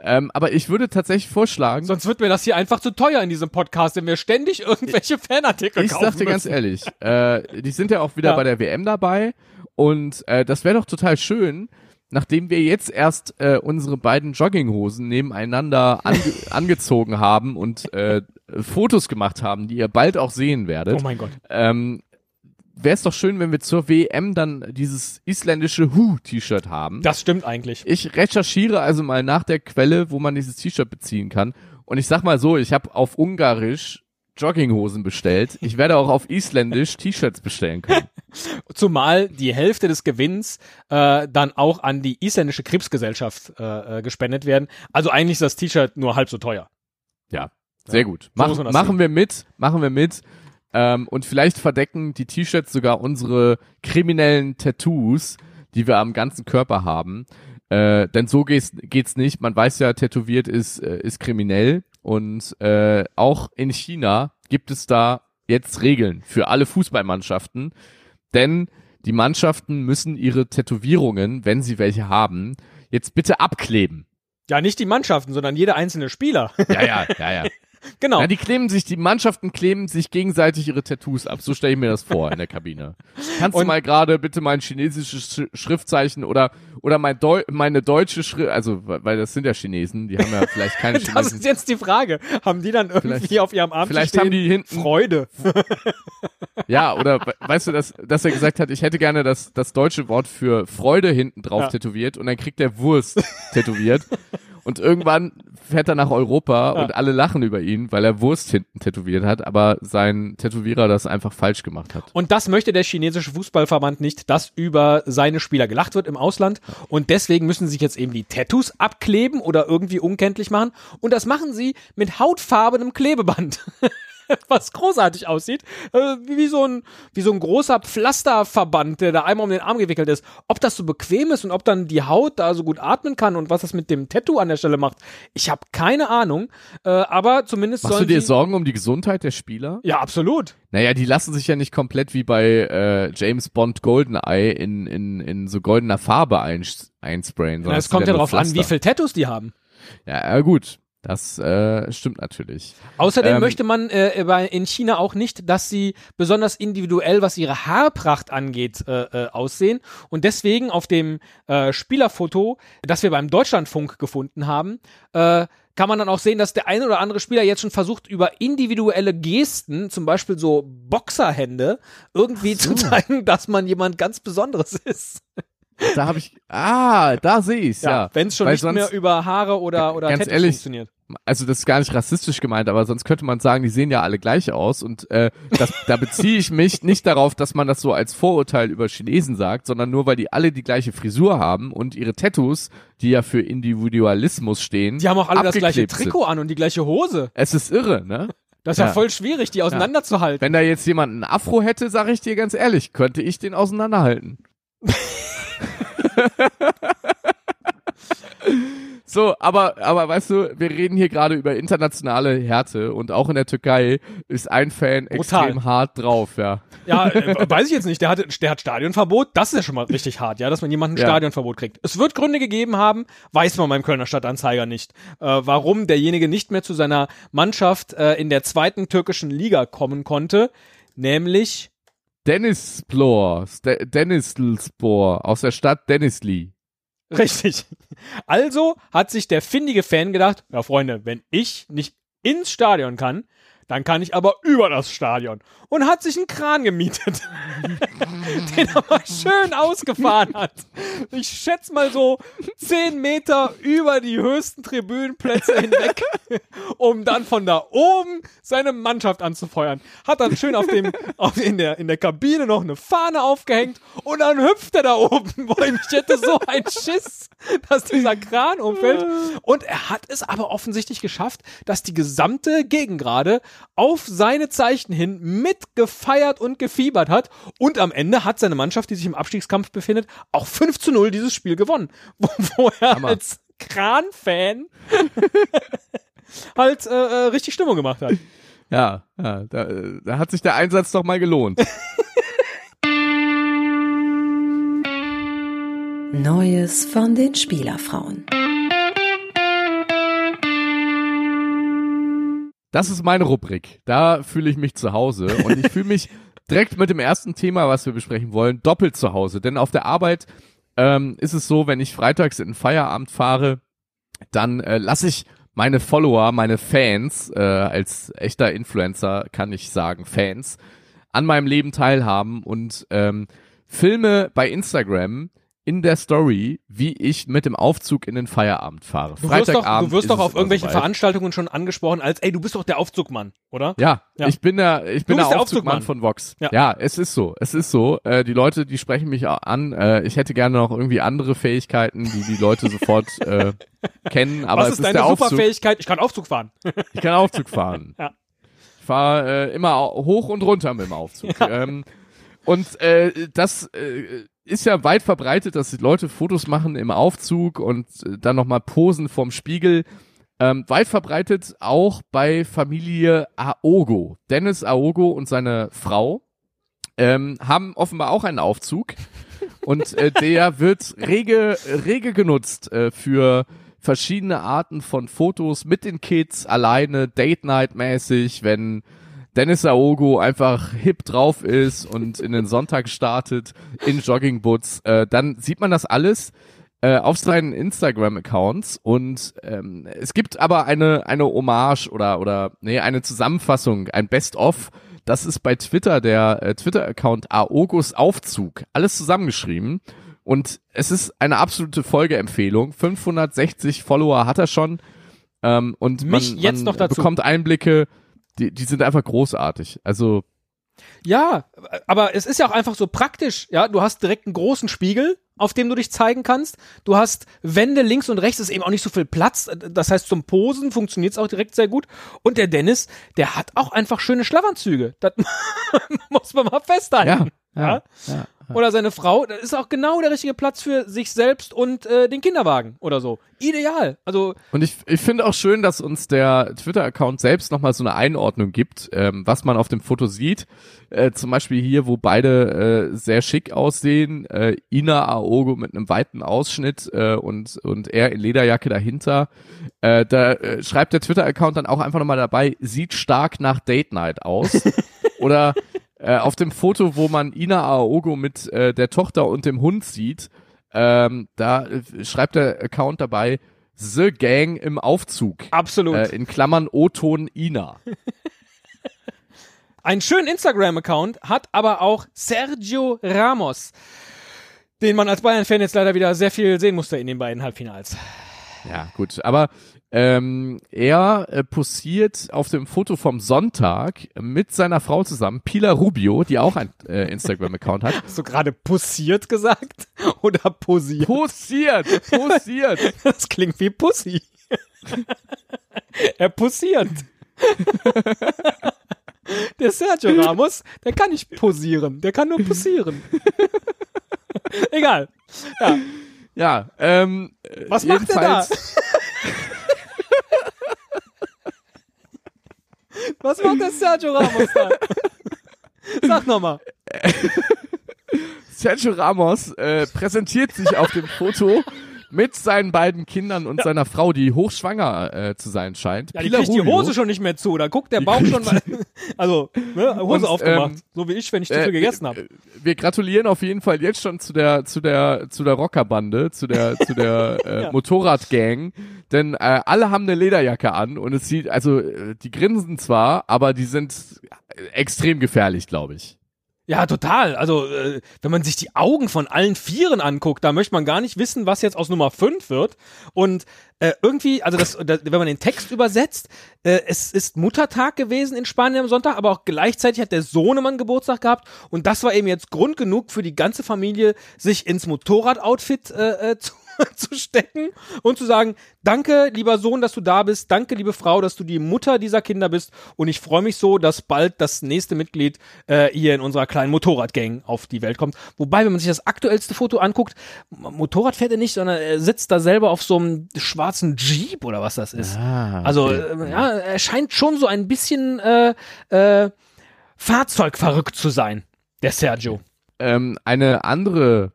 ähm, aber ich würde tatsächlich vorschlagen, Sonst wird mir das hier einfach zu teuer in diesem Podcast, wenn wir ständig irgendwelche Fanartikel ich kaufen sag dir ganz ehrlich, äh, die sind ja auch wieder Ja. bei der WM dabei und äh, das wäre doch total schön, nachdem wir jetzt erst äh, unsere beiden Jogginghosen nebeneinander ange angezogen haben und äh, Fotos gemacht haben, die ihr bald auch sehen werdet. Oh mein Gott. ähm, wäre es doch schön, wenn wir zur WM dann dieses isländische Hu-T-Shirt haben. Das stimmt eigentlich. Ich recherchiere also mal nach der Quelle, wo man dieses T-Shirt beziehen kann. Und ich sag mal so, ich habe auf Ungarisch Jogginghosen bestellt. Ich werde auch auf Isländisch T-Shirts bestellen können. Zumal die Hälfte des Gewinns äh, dann auch an die isländische Krebsgesellschaft äh, äh, gespendet werden. Also eigentlich ist das T-Shirt nur halb so teuer. Ja, sehr gut. Mach, machen sehen. wir mit, machen wir mit. Ähm, und vielleicht verdecken die T-Shirts sogar unsere kriminellen Tattoos, die wir am ganzen Körper haben. Äh, denn so geht's, geht's nicht. Man weiß ja, tätowiert ist, äh, ist kriminell. Und äh, auch in China gibt es da jetzt Regeln für alle Fußballmannschaften. Denn die Mannschaften müssen ihre Tätowierungen, wenn sie welche haben, jetzt bitte abkleben. Ja, nicht die Mannschaften, sondern jeder einzelne Spieler. Ja, ja, ja, ja. genau. Ja, die kleben sich, die Mannschaften kleben sich gegenseitig ihre Tattoos ab. So stelle ich mir das vor in der Kabine. Kannst du Und- mal gerade bitte mein chinesisches Sch Schriftzeichen oder oder mein Deu meine deutsche Schrift, also weil das sind ja Chinesen, die haben ja vielleicht keine das chinesischen. ist jetzt die Frage. Haben die dann irgendwie Vielleicht- auf ihrem Arm vielleicht stehen, haben die hinten- Freude. Ja, oder we- weißt du, dass, dass er gesagt hat, ich hätte gerne das, das deutsche Wort für Freude hinten drauf Ja. tätowiert und dann kriegt er Wurst tätowiert. Und irgendwann fährt er nach Europa Ja. und alle lachen über ihn, weil er Wurst hinten tätowiert hat, aber sein Tätowierer das einfach falsch gemacht hat. Und das möchte der chinesische Fußballverband nicht, dass über seine Spieler gelacht wird im Ausland. Und deswegen müssen sie sich jetzt eben die Tattoos abkleben oder irgendwie unkenntlich machen. Und das machen sie mit hautfarbenem Klebeband. Was großartig aussieht, äh, wie so ein wie so ein großer Pflasterverband, der da einmal um den Arm gewickelt ist. Ob das so bequem ist und ob dann die Haut da so gut atmen kann und was das mit dem Tattoo an der Stelle macht, ich habe keine Ahnung. Äh, aber zumindest Machst du sollen dir sie, Sorgen um die Gesundheit der Spieler? ja absolut. Naja, die lassen sich ja nicht komplett wie bei äh, James Bond Goldeneye in, in, in so goldener Farbe eins, einsprayen. Es das kommt ja darauf an, wie viel Tattoos die haben. Ja, ja, gut. Das äh, stimmt natürlich. Außerdem Ähm, möchte man äh, in China auch nicht, dass sie besonders individuell, was ihre Haarpracht angeht, äh, äh, aussehen. Und deswegen auf dem äh, Spielerfoto, das wir beim Deutschlandfunk gefunden haben, äh, kann man dann auch sehen, dass der eine oder andere Spieler jetzt schon versucht, über individuelle Gesten, zum Beispiel so Boxerhände, irgendwie zu zeigen, dass man jemand ganz Besonderes ist. Da habe ich. Ah, da sehe ich's, ja. Wenn es schon Weil nicht mehr über Haare oder, oder Ganz Tattoos ehrlich, funktioniert. Also das ist gar nicht rassistisch gemeint, aber sonst könnte man sagen, die sehen ja alle gleich aus. Und äh, das, da beziehe ich mich nicht darauf, dass man das so als Vorurteil über Chinesen sagt, sondern nur, weil die alle die gleiche Frisur haben und ihre Tattoos, die ja für Individualismus stehen, Die haben auch alle das gleiche abgeklebt sind. Trikot an und die gleiche Hose. Es ist irre, ne? Das ist ja, Ja. voll schwierig, die auseinanderzuhalten. Wenn da jetzt jemand einen Afro hätte, sage ich dir ganz ehrlich, könnte ich den auseinanderhalten. So, aber, aber weißt du, wir reden hier gerade über internationale Härte und auch in der Türkei ist ein Fan Brutal. extrem hart drauf, ja. Ja, äh, weiß ich jetzt nicht. Der hat, der hat Stadionverbot. Das ist ja schon mal richtig hart, ja, dass man jemanden ein Ja. Stadionverbot kriegt. Es wird Gründe gegeben haben, weiß man beim Kölner Stadtanzeiger nicht, äh, warum derjenige nicht mehr zu seiner Mannschaft äh, in der zweiten türkischen Liga kommen konnte. Nämlich, Dennis Splor, Dennis Spor aus der Stadt Dennisli. richtig. Also hat sich der findige Fan gedacht, ja Freunde, wenn ich nicht ins Stadion kann, dann kann ich aber über das Stadion. Und hat sich einen Kran gemietet, den er mal schön ausgefahren hat. Ich schätze mal so 10 Meter über die höchsten Tribünenplätze hinweg, um dann von da oben seine Mannschaft anzufeuern. Hat dann schön auf dem, auf, in, der, in der Kabine noch eine Fahne aufgehängt und dann hüpft er da oben. Boah, ich hätte so einen Schiss, dass dieser Kran umfällt. Und er hat es aber offensichtlich geschafft, dass die gesamte Gegengrade auf seine Zeichen hin mitgefeiert und gefiebert hat. Und am Ende hat seine Mannschaft, die sich im Abstiegskampf befindet, auch 5 zu 0 dieses Spiel gewonnen. Wo, wo er Hammer. als Kran-Fan halt äh, äh, richtig Stimmung gemacht hat. Ja, ja da, äh, da hat sich der Einsatz doch mal gelohnt. Neues von den Spielerfrauen. Das ist meine Rubrik. Da fühle ich mich zu Hause und ich fühle mich direkt mit dem ersten Thema, was wir besprechen wollen, doppelt zu Hause. Denn auf der Arbeit ähm, ist es so, wenn ich freitags in den Feierabend fahre, dann äh, lasse ich meine Follower, meine Fans, äh, als echter Influencer kann ich sagen, Fans, an meinem Leben teilhaben und ähm, filme bei Instagram in der Story, wie ich mit dem Aufzug in den Feierabend fahre. Du wirst doch, Freitagabend du wirst ist doch auf immer irgendwelchen soweit. Veranstaltungen schon angesprochen als, ey, du bist doch der Aufzugmann, oder? Ja, Ja. ich bin der, ich bin der der Aufzugmann Aufzugmann. von Vox. Ja. Ja. es ist so, es ist so. Äh, die Leute, die sprechen mich auch an. Äh, ich hätte gerne noch irgendwie andere Fähigkeiten, die die Leute sofort äh, kennen. Aber Was es ist ist deine der Aufzug. Superfähigkeit? Ich kann Aufzug fahren. Ich kann Aufzug fahren. Ja. Ich fahre äh, immer hoch und runter mit dem Aufzug. Ähm, und äh, das äh, ist ja weit verbreitet, dass die Leute Fotos machen im Aufzug und äh, dann nochmal posen vorm Spiegel. Ähm, weit verbreitet auch bei Familie Aogo. Dennis Aogo und seine Frau ähm, haben offenbar auch einen Aufzug und äh, der wird rege, rege genutzt äh, für verschiedene Arten von Fotos mit den Kids, alleine, Date-Night-mäßig, wenn Dennis Aogo einfach hip drauf ist und in den Sonntag startet in Joggingboots, äh, dann sieht man das alles äh, auf seinen Instagram-Accounts und ähm, es gibt aber eine eine Hommage oder oder nee eine Zusammenfassung, ein Best-of. Das ist bei Twitter der äh, Twitter-Account Aogos Aufzug, alles zusammengeschrieben und es ist eine absolute Folgeempfehlung. 560 Follower hat er schon ähm, und Mich man, jetzt man noch dazu. bekommt Einblicke, die die sind einfach großartig. Also Ja, aber es ist ja auch einfach so praktisch. Ja, du hast direkt einen großen Spiegel, auf dem du dich zeigen kannst. Du hast Wände links und rechts, ist eben auch nicht so viel Platz. Das heißt, zum Posen funktioniert es auch direkt sehr gut. Und der Dennis, der hat auch einfach schöne Schlafanzüge. Das muss man mal festhalten. ja, Ja? ja. Oder seine Frau, das ist auch genau der richtige Platz für sich selbst und äh, den Kinderwagen oder so. Ideal. Also Und ich, ich finde auch schön, dass uns der Twitter-Account selbst nochmal so eine Einordnung gibt, ähm, was man auf dem Foto sieht. Äh, zum Beispiel hier, wo beide äh, sehr schick aussehen. Äh, Ina Aogo mit einem weiten Ausschnitt äh, und, und er in Lederjacke dahinter. Äh, da äh, schreibt der Twitter-Account dann auch einfach nochmal dabei, sieht stark nach Date Night aus. Oder äh, auf dem Foto, wo man Ina Aogo mit äh, der Tochter und dem Hund sieht, ähm, da äh, schreibt der Account dabei, The Gang im Aufzug. absolut. Äh, in Klammern O-Ton Ina. Einen schönen Instagram-Account hat aber auch Sergio Ramos, den man als Bayern-Fan jetzt leider wieder sehr viel sehen musste in den beiden Halbfinals. Ja, gut. Aber ähm, er äh, posiert auf dem Foto vom Sonntag mit seiner Frau zusammen, Pilar Rubio, die auch ein äh, Instagram-Account hat. Hast du gerade posiert gesagt? Oder posiert? Posiert, posiert. Das klingt wie Pussy. er posiert. Der Sergio Ramos, der kann nicht posieren, der kann nur posieren. Egal. Ja. Ja, ähm, Was macht er da? jedenfalls- Was macht der Sergio Ramos da? Sag nochmal. Sergio Ramos äh, präsentiert sich auf dem Foto mit seinen beiden Kindern und seiner Frau, die hochschwanger äh, zu sein scheint. Ja, die Pilar kriegt die Rubio. Hose schon nicht mehr zu. Da guckt der Bauch schon mal. Also, ne, Hose Und, aufgemacht. ähm, so wie ich, wenn ich zu Äh, viel gegessen habe. äh, Wir gratulieren auf jeden Fall jetzt schon zu der zu der zu der Rockerbande, zu der zu der äh, Ja. Motorradgang, denn äh, alle haben eine Lederjacke an und es sieht also äh, die grinsen zwar, aber die sind extrem gefährlich, glaube ich. Ja, total. Also, äh, wenn man sich die Augen von allen Vieren anguckt, da möchte man gar nicht wissen, was jetzt aus Nummer 5 wird. Und äh, irgendwie, also das, da, wenn man den Text übersetzt, äh, es ist Muttertag gewesen in Spanien am Sonntag, aber auch gleichzeitig hat der Sohnemann Geburtstag gehabt. Und das war eben jetzt Grund genug für die ganze Familie, sich ins Motorradoutfit äh, äh, zu, zu stecken und zu sagen, danke, lieber Sohn, dass du da bist, danke, liebe Frau, dass du die Mutter dieser Kinder bist und ich freue mich so, dass bald das nächste Mitglied äh, hier in unserer kleinen Motorradgang auf die Welt kommt. Wobei, wenn man sich das aktuellste Foto anguckt, Motorrad fährt er nicht, sondern er sitzt da selber auf so einem schwarzen Jeep oder was das ist. Also, äh, ja, er scheint schon so ein bisschen äh, äh, fahrzeugverrückt zu sein, der Sergio. Ähm, eine andere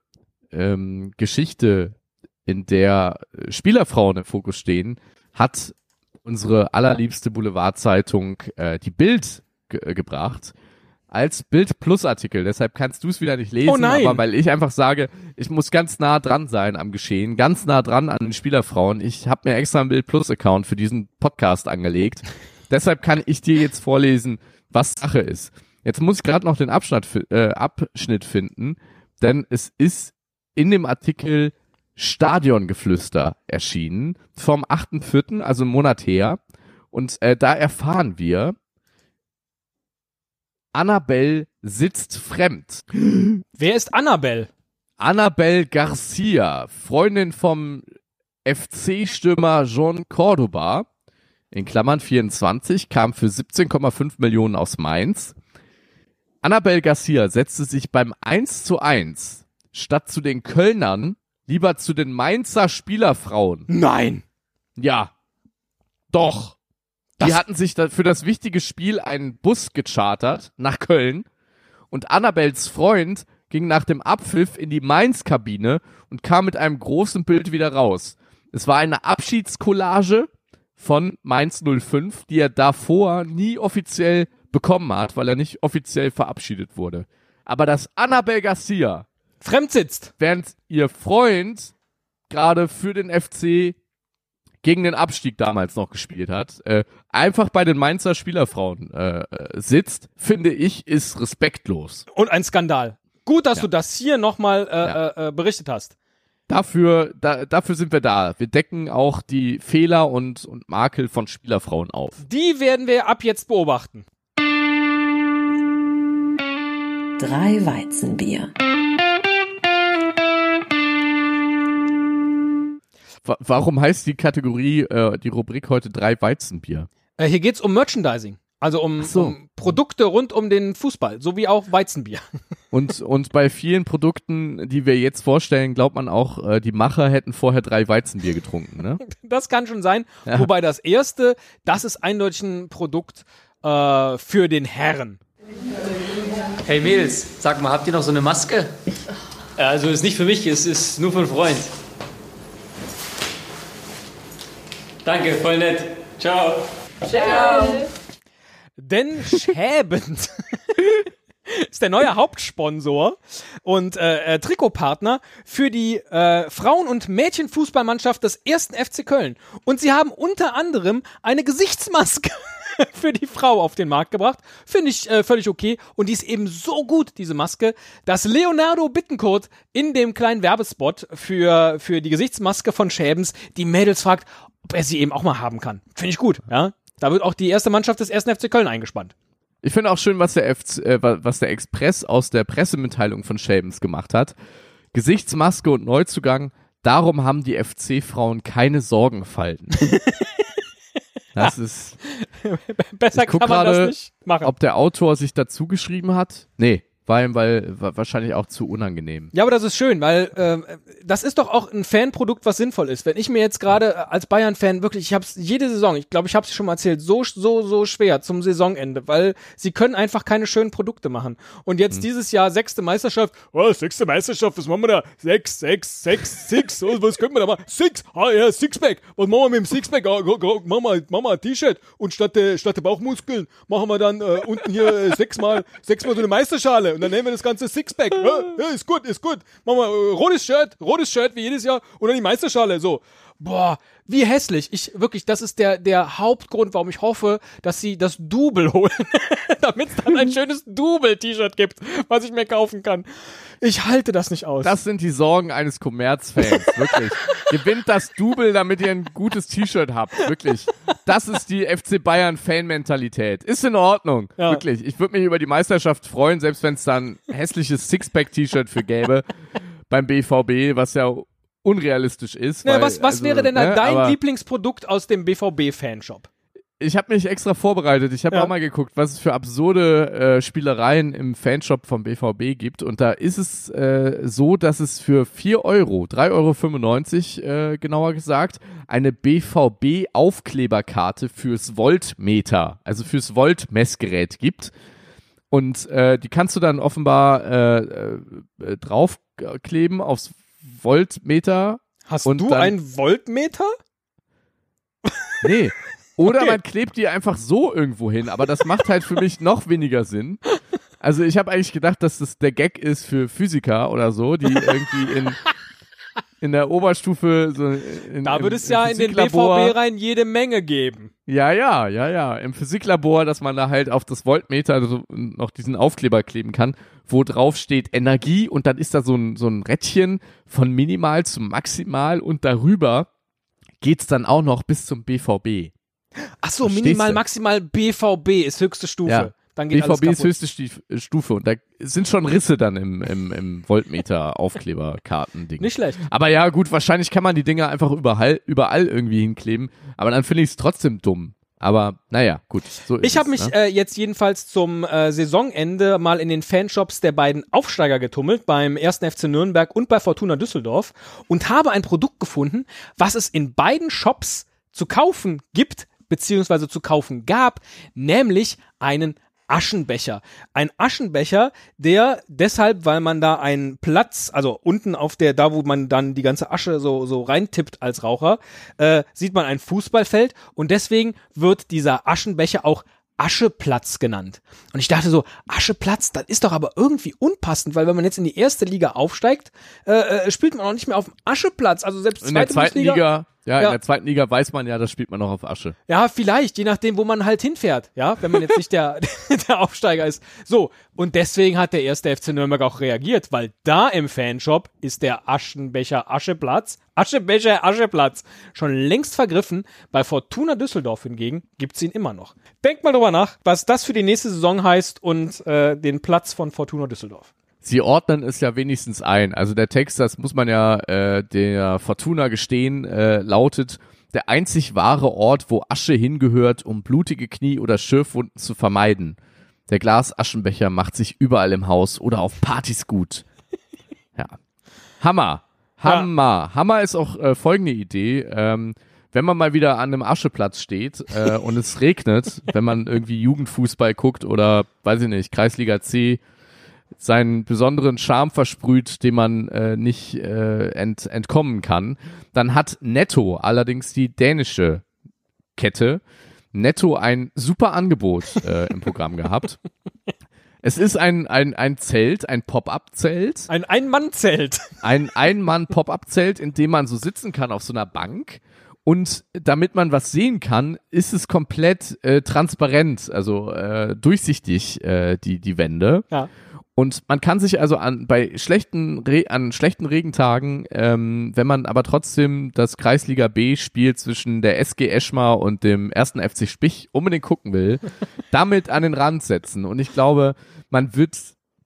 ähm, Geschichte, in der äh, Spielerfrauen im Fokus stehen, hat unsere allerliebste Boulevardzeitung äh, die Bild ge äh, gebracht als Bild Plus Artikel. Deshalb kannst du es wieder nicht lesen, Oh aber weil ich einfach sage, ich muss ganz nah dran sein am Geschehen, ganz nah dran an den Spielerfrauen. Ich habe mir extra einen Bild Plus Account für diesen Podcast angelegt. Deshalb kann ich dir jetzt vorlesen, was Sache ist. Jetzt muss ich gerade noch den Abschnitt, äh, Abschnitt finden, denn es ist in dem Artikel Stadiongeflüster erschienen vom 8.4., also einen Monat her. Und äh, da erfahren wir, Annabelle sitzt fremd. Wer ist Annabelle? Annabelle Garcia, Freundin vom FC-Stürmer John Cordoba, in Klammern 24, kam für 17,5 Millionen aus Mainz. Annabelle Garcia setzte sich beim 1 zu 1 statt zu den Kölnern lieber zu den Mainzer Spielerfrauen. Nein. Ja. Doch. Die Das- hatten sich da für das wichtige Spiel einen Bus gechartert nach Köln und Annabels Freund ging nach dem Abpfiff in die Mainz-Kabine und kam mit einem großen Bild wieder raus. Es war eine Abschiedscollage von Mainz 05, die er davor nie offiziell bekommen hat, weil er nicht offiziell verabschiedet wurde. Aber dass Annabel Garcia Fremd sitzt. während ihr Freund gerade für den FC gegen den Abstieg damals noch gespielt hat, äh, einfach bei den Mainzer Spielerfrauen äh, äh, sitzt, finde ich, ist respektlos. Und ein Skandal. Gut, dass Ja. du das hier nochmal äh, Ja. äh, äh, berichtet hast. Dafür, da, dafür sind wir da. Wir decken auch die Fehler und, und Makel von Spielerfrauen auf. Die werden wir ab jetzt beobachten. Drei Weizenbier. Warum heißt die Kategorie, äh, die Rubrik heute drei Weizenbier? Äh, hier geht's um Merchandising. Also um, so. um Produkte rund um den Fußball, sowie auch Weizenbier. Und, und bei vielen Produkten, die wir jetzt vorstellen, glaubt man auch, äh, die Macher hätten vorher drei Weizenbier getrunken, ne? Das kann schon sein. Ja. Wobei das erste, das ist eindeutig ein Produkt äh, für den Herren. Hey Mädels, sag mal, habt ihr noch so eine Maske? Also ist nicht für mich, es ist nur für einen Freund. Danke, voll nett. Ciao. Denn Schäbend ist der neue Hauptsponsor und äh, äh, Trikotpartner für die äh, Frauen- und Mädchenfußballmannschaft des ersten FC Köln. Und sie haben unter anderem eine Gesichtsmaske für die Frau auf den Markt gebracht. Finde ich äh, völlig okay. Und die ist eben so gut, diese Maske, dass Leonardo Bittencourt in dem kleinen Werbespot für, für die Gesichtsmaske von Schäbens die Mädels fragt, ob er sie eben auch mal haben kann. Finde ich gut, ja. Da wird auch die erste Mannschaft des ersten FC Köln eingespannt. Ich finde auch schön, was der, FC, äh, wa- was der Express aus der Pressemitteilung von Schäbens gemacht hat. Gesichtsmaske und Neuzugang, darum haben die FC-Frauen keine Sorgenfalten. das ist, Besser kann man das gerade, nicht machen. ob der Autor sich dazu geschrieben hat. Nee, weil wa- wahrscheinlich auch zu unangenehm. Ja, aber das ist schön, weil ähm, das ist doch auch ein Fanprodukt, was sinnvoll ist. Wenn ich mir jetzt gerade äh, als Bayern-Fan wirklich, ich habe es jede Saison, ich glaube, ich habe es schon mal erzählt, so so so schwer zum Saisonende, weil sie können einfach keine schönen Produkte machen. Und jetzt Hm. dieses Jahr sechste Meisterschaft, oh, sechste Meisterschaft, was machen wir da? Sechs, sechs, sechs, six, oh, was können wir da machen? Six, ah ja, Sixpack, was machen wir mit dem Sixpack? Ah, go, go, machen wir, machen wir ein T-Shirt und statt der, statt der Bauchmuskeln machen wir dann äh, unten hier äh, sechsmal, sechsmal so eine Meisterschale und dann nehmen wir das ganze Sixpack. Ja, ist gut, ist gut. Machen wir äh, rotes Shirt, rotes Shirt wie jedes Jahr und dann die Meisterschale. So. Boah, wie hässlich. Ich wirklich, das ist der, der Hauptgrund, warum ich hoffe, dass sie das Double holen. Damit es dann ein schönes Double-T-Shirt gibt, was ich mir kaufen kann. Ich halte das nicht aus. Das sind die Sorgen eines Kommerzfans, wirklich. Gewinnt das Double, damit ihr ein gutes T-Shirt habt, wirklich. Das ist die FC Bayern Fan-Mentalität. Ist in Ordnung, Ja. wirklich. Ich würde mich über die Meisterschaft freuen, selbst wenn es dann ein hässliches Sixpack-T-Shirt für gäbe beim BVB, was ja unrealistisch ist. Na, weil, was was also, wäre denn ne, dein Lieblingsprodukt aus dem BVB-Fanshop? Ich habe mich extra vorbereitet. Ich habe Ja. auch mal geguckt, was es für absurde äh, Spielereien im Fanshop vom BVB gibt. Und da ist es äh, so, dass es für 4 Euro, 3,95 Euro äh, genauer gesagt, eine BVB-Aufkleberkarte fürs Voltmeter, also fürs Volt-Messgerät gibt. Und äh, die kannst du dann offenbar äh, äh, draufkleben aufs Voltmeter. Hast Und du dann- ein Voltmeter? Nee. Oder Okay. man klebt die einfach so irgendwo hin, aber das macht halt für mich noch weniger Sinn. Also ich habe eigentlich gedacht, dass das der Gag ist für Physiker oder so, die irgendwie in, in der Oberstufe so in, Da würde es ja in den BVB rein jede Menge geben. Ja, ja, ja, ja. Im Physiklabor, dass man da halt auf das Voltmeter so noch diesen Aufkleber kleben kann, wo drauf steht Energie und dann ist da so ein, so ein Rädchen von minimal zu maximal und darüber geht's dann auch noch bis zum BVB. Ach so, Verstehst minimal, du? maximal BVB ist höchste Stufe. Ja. Dann geht alles BVB ist kaputt. höchste Stief äh, Stufe und da sind schon Risse dann im, im, im Voltmeter-Aufkleberkarten-Ding. Nicht schlecht. Aber ja, gut, wahrscheinlich kann man die Dinger einfach überall, überall irgendwie hinkleben, aber dann finde ich es trotzdem dumm. Aber naja, gut. So Ich habe mich ne? äh, jetzt jedenfalls zum äh, Saisonende mal in den Fanshops der beiden Aufsteiger getummelt, beim 1. FC Nürnberg und bei Fortuna Düsseldorf und habe ein Produkt gefunden, was es in beiden Shops zu kaufen gibt, beziehungsweise zu kaufen gab, nämlich einen Aschenbecher. Ein Aschenbecher, der deshalb, weil man da einen Platz, also unten auf der, da wo man dann die ganze Asche so, so reintippt als Raucher, äh, sieht man ein Fußballfeld und deswegen wird dieser Aschenbecher auch Ascheplatz genannt. Und ich dachte so, Ascheplatz, das ist doch aber irgendwie unpassend, weil wenn man jetzt in die erste Liga aufsteigt, äh, äh, spielt man auch nicht mehr auf dem Ascheplatz. Also selbst in der zweite zweiten Bundesliga, Liga, ja, Ja. in der zweiten Liga weiß man ja, das spielt man noch auf Asche. Ja, vielleicht, je nachdem, wo man halt hinfährt, ja, wenn man jetzt nicht der, der Aufsteiger ist. So, und deswegen hat der erste FC Nürnberg auch reagiert, weil da im Fanshop ist der Aschenbecher Ascheplatz, Aschebecher Ascheplatz schon längst vergriffen. Bei Fortuna Düsseldorf hingegen gibt's ihn immer noch. Denkt mal drüber nach, was das für die nächste Saison heißt und äh, den Platz von Fortuna Düsseldorf. Sie ordnen es ja wenigstens ein. Also der Text, das muss man ja äh, der Fortuna gestehen, äh, lautet, der einzig wahre Ort, wo Asche hingehört, um blutige Knie oder Schürfwunden zu vermeiden. Der Glasaschenbecher macht sich überall im Haus oder auf Partys gut. Ja. Hammer. Hammer. Hammer ist auch äh, folgende Idee. Ähm, wenn man mal wieder an einem Ascheplatz steht äh, und es regnet, wenn man irgendwie Jugendfußball guckt oder, weiß ich nicht, Kreisliga C, seinen besonderen Charme versprüht, dem man äh, nicht äh, ent, entkommen kann, dann hat Netto allerdings die dänische Kette Netto ein super Angebot äh, im Programm gehabt. Es ist ein, ein, ein Zelt, ein Pop-up-Zelt, Ein Ein-Mann-Zelt. ein Ein-Mann-Pop-up-Zelt, in dem man so sitzen kann auf so einer Bank. Und damit man was sehen kann, ist es komplett äh, transparent, also äh, durchsichtig, äh, die, die Wände. Ja. Und man kann sich also an bei schlechten an schlechten Regentagen, ähm, wenn man aber trotzdem das Kreisliga B Spiel zwischen der SG Eschmar und dem ersten FC Spich unbedingt gucken will, damit an den Rand setzen. Und ich glaube, man wird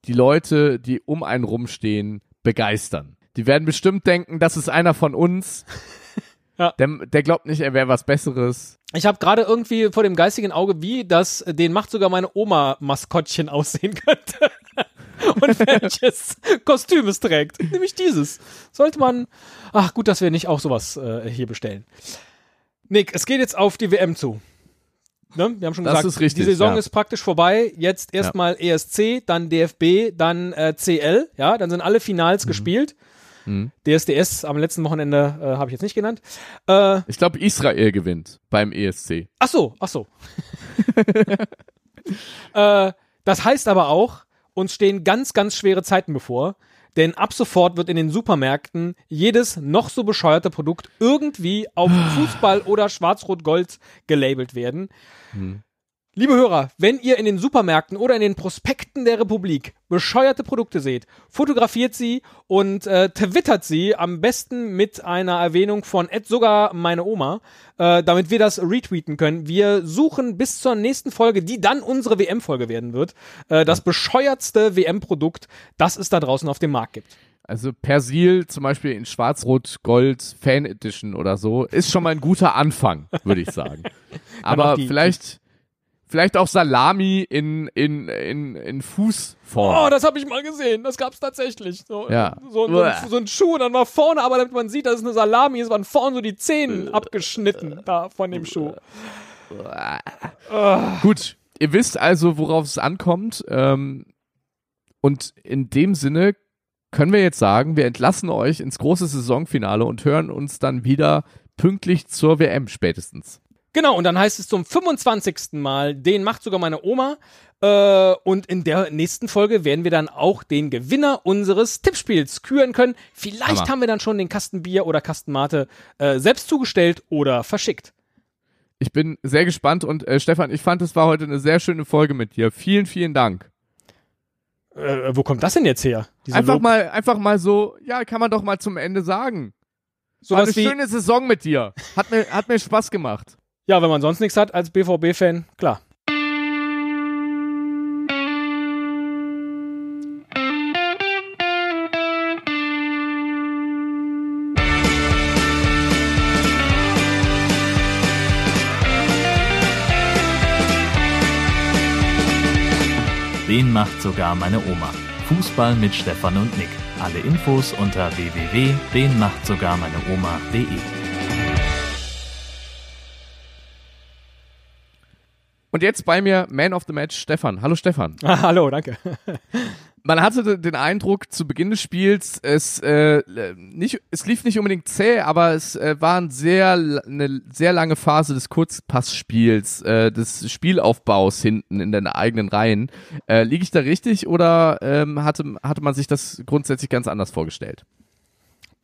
die Leute, die um einen rumstehen, begeistern. Die werden bestimmt denken, das ist einer von uns. Ja. Der, der glaubt nicht, er wäre was Besseres. Ich habe gerade irgendwie vor dem geistigen Auge, wie das den macht sogar meine Oma Maskottchen aussehen könnte. und welches Kostüm es trägt. Nämlich dieses. Sollte man. Ach, gut, dass wir nicht auch sowas äh, hier bestellen. Nick, es geht jetzt auf die WM zu. Ne? Wir haben schon Das gesagt, richtig, die Saison ja. ist praktisch vorbei. Jetzt erstmal ESC, dann DFB, dann äh, CL. Ja, dann sind alle Finals Mhm. gespielt. DSDS am letzten Wochenende äh, habe ich jetzt nicht genannt. Äh, Ich glaube, Israel gewinnt beim E ESC. Ach so, ach so. äh, das heißt aber auch, uns stehen ganz, ganz schwere Zeiten bevor. Denn ab sofort wird in den Supermärkten jedes noch so bescheuerte Produkt irgendwie auf Fußball oder Schwarz-Rot-Gold gelabelt werden. Liebe Hörer, wenn ihr in den Supermärkten oder in den Prospekten der Republik bescheuerte Produkte seht, fotografiert sie und äh, twittert sie am besten mit einer Erwähnung von Ed sogar meine Oma, äh, damit wir das retweeten können. Wir suchen bis zur nächsten Folge, die dann unsere WM-Folge werden wird, äh, das bescheuertste WM-Produkt, das es da draußen auf dem Markt gibt. Also Persil zum Beispiel in Schwarz-Rot-Gold Fan Edition oder so ist schon mal ein guter Anfang, würde ich sagen. Aber vielleicht, vielleicht auch Salami in, in, in, in Fußform. Oh, das habe ich mal gesehen. Das gab's tatsächlich. So, Ja. so, so, ein, so ein Schuh und dann war vorne, aber damit man sieht, dass es eine Salami ist, waren vorne so die Zähne abgeschnitten da von dem Schuh. Gut, ihr wisst also, worauf es ankommt. Ähm, und in dem Sinne können wir jetzt sagen, wir entlassen euch ins große Saisonfinale und hören uns dann wieder pünktlich zur WM spätestens. Genau, und dann heißt es zum 25. Mal, den macht sogar meine Oma. Äh, und in der nächsten Folge werden wir dann auch den Gewinner unseres Tippspiels küren können. Vielleicht Hammer. haben wir dann schon den Kasten Bier oder Kasten Mate äh, selbst zugestellt oder verschickt. Ich bin sehr gespannt und äh, Stefan, ich fand, es war heute eine sehr schöne Folge mit dir. Vielen, vielen Dank. Äh, wo kommt das denn jetzt her? Einfach Lob- mal, einfach mal so, ja, kann man doch mal zum Ende sagen. War eine schöne Saison mit dir. Hat mir, hat mir Spaß gemacht. Ja, wenn man sonst nichts hat als BVB-Fan, klar. Den macht sogar meine Oma. Fußball mit Stefan und Nick. Alle Infos unter www.denmachtsogarmeineoma.de. Und jetzt bei mir Man of the Match Stefan. Hallo Stefan. Ah, hallo, danke. Man hatte den Eindruck zu Beginn des Spiels, es äh, nicht, es lief nicht unbedingt zäh, aber es äh, war ein sehr, eine sehr lange Phase des Kurzpassspiels, äh, des Spielaufbaus hinten in den eigenen Reihen. Äh, Liege ich da richtig oder ähm, hatte, hatte man sich das grundsätzlich ganz anders vorgestellt?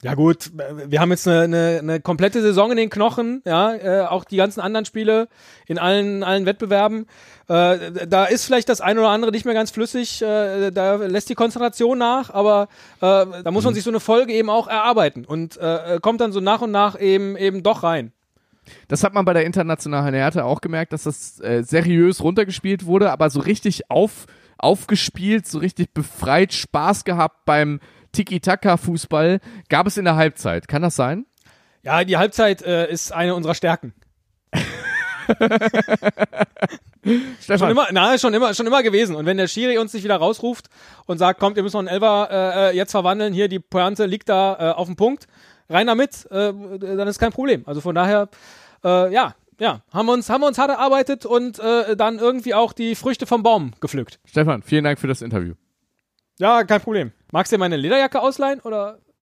Ja gut, wir haben jetzt eine, eine, eine komplette Saison in den Knochen, ja, äh, auch die ganzen anderen Spiele in allen, allen Wettbewerben. Äh, da ist vielleicht das eine oder andere nicht mehr ganz flüssig, äh, da lässt die Konzentration nach, aber äh, da muss man sich so eine Folge eben auch erarbeiten und äh, kommt dann so nach und nach eben eben doch rein. Das hat man bei der internationalen Härte auch gemerkt, dass das äh, seriös runtergespielt wurde, aber so richtig auf, aufgespielt, so richtig befreit, Spaß gehabt beim Tiki-Taka-Fußball gab es in der Halbzeit. Kann das sein? Ja, die Halbzeit äh, ist eine unserer Stärken. Schon Stefan, immer, na, schon immer, schon immer gewesen. Und wenn der Schiri uns nicht wieder rausruft und sagt, kommt, ihr müsst noch einen Elfer äh, äh, jetzt verwandeln, hier die Pointe liegt da äh, auf dem Punkt, rein damit, äh, dann ist kein Problem. Also von daher, äh, ja, ja, haben wir uns, haben wir uns hart erarbeitet und äh, dann irgendwie auch die Früchte vom Baum gepflückt. Stefan, vielen Dank für das Interview. Ja, kein Problem. Magst du dir meine Lederjacke ausleihen oder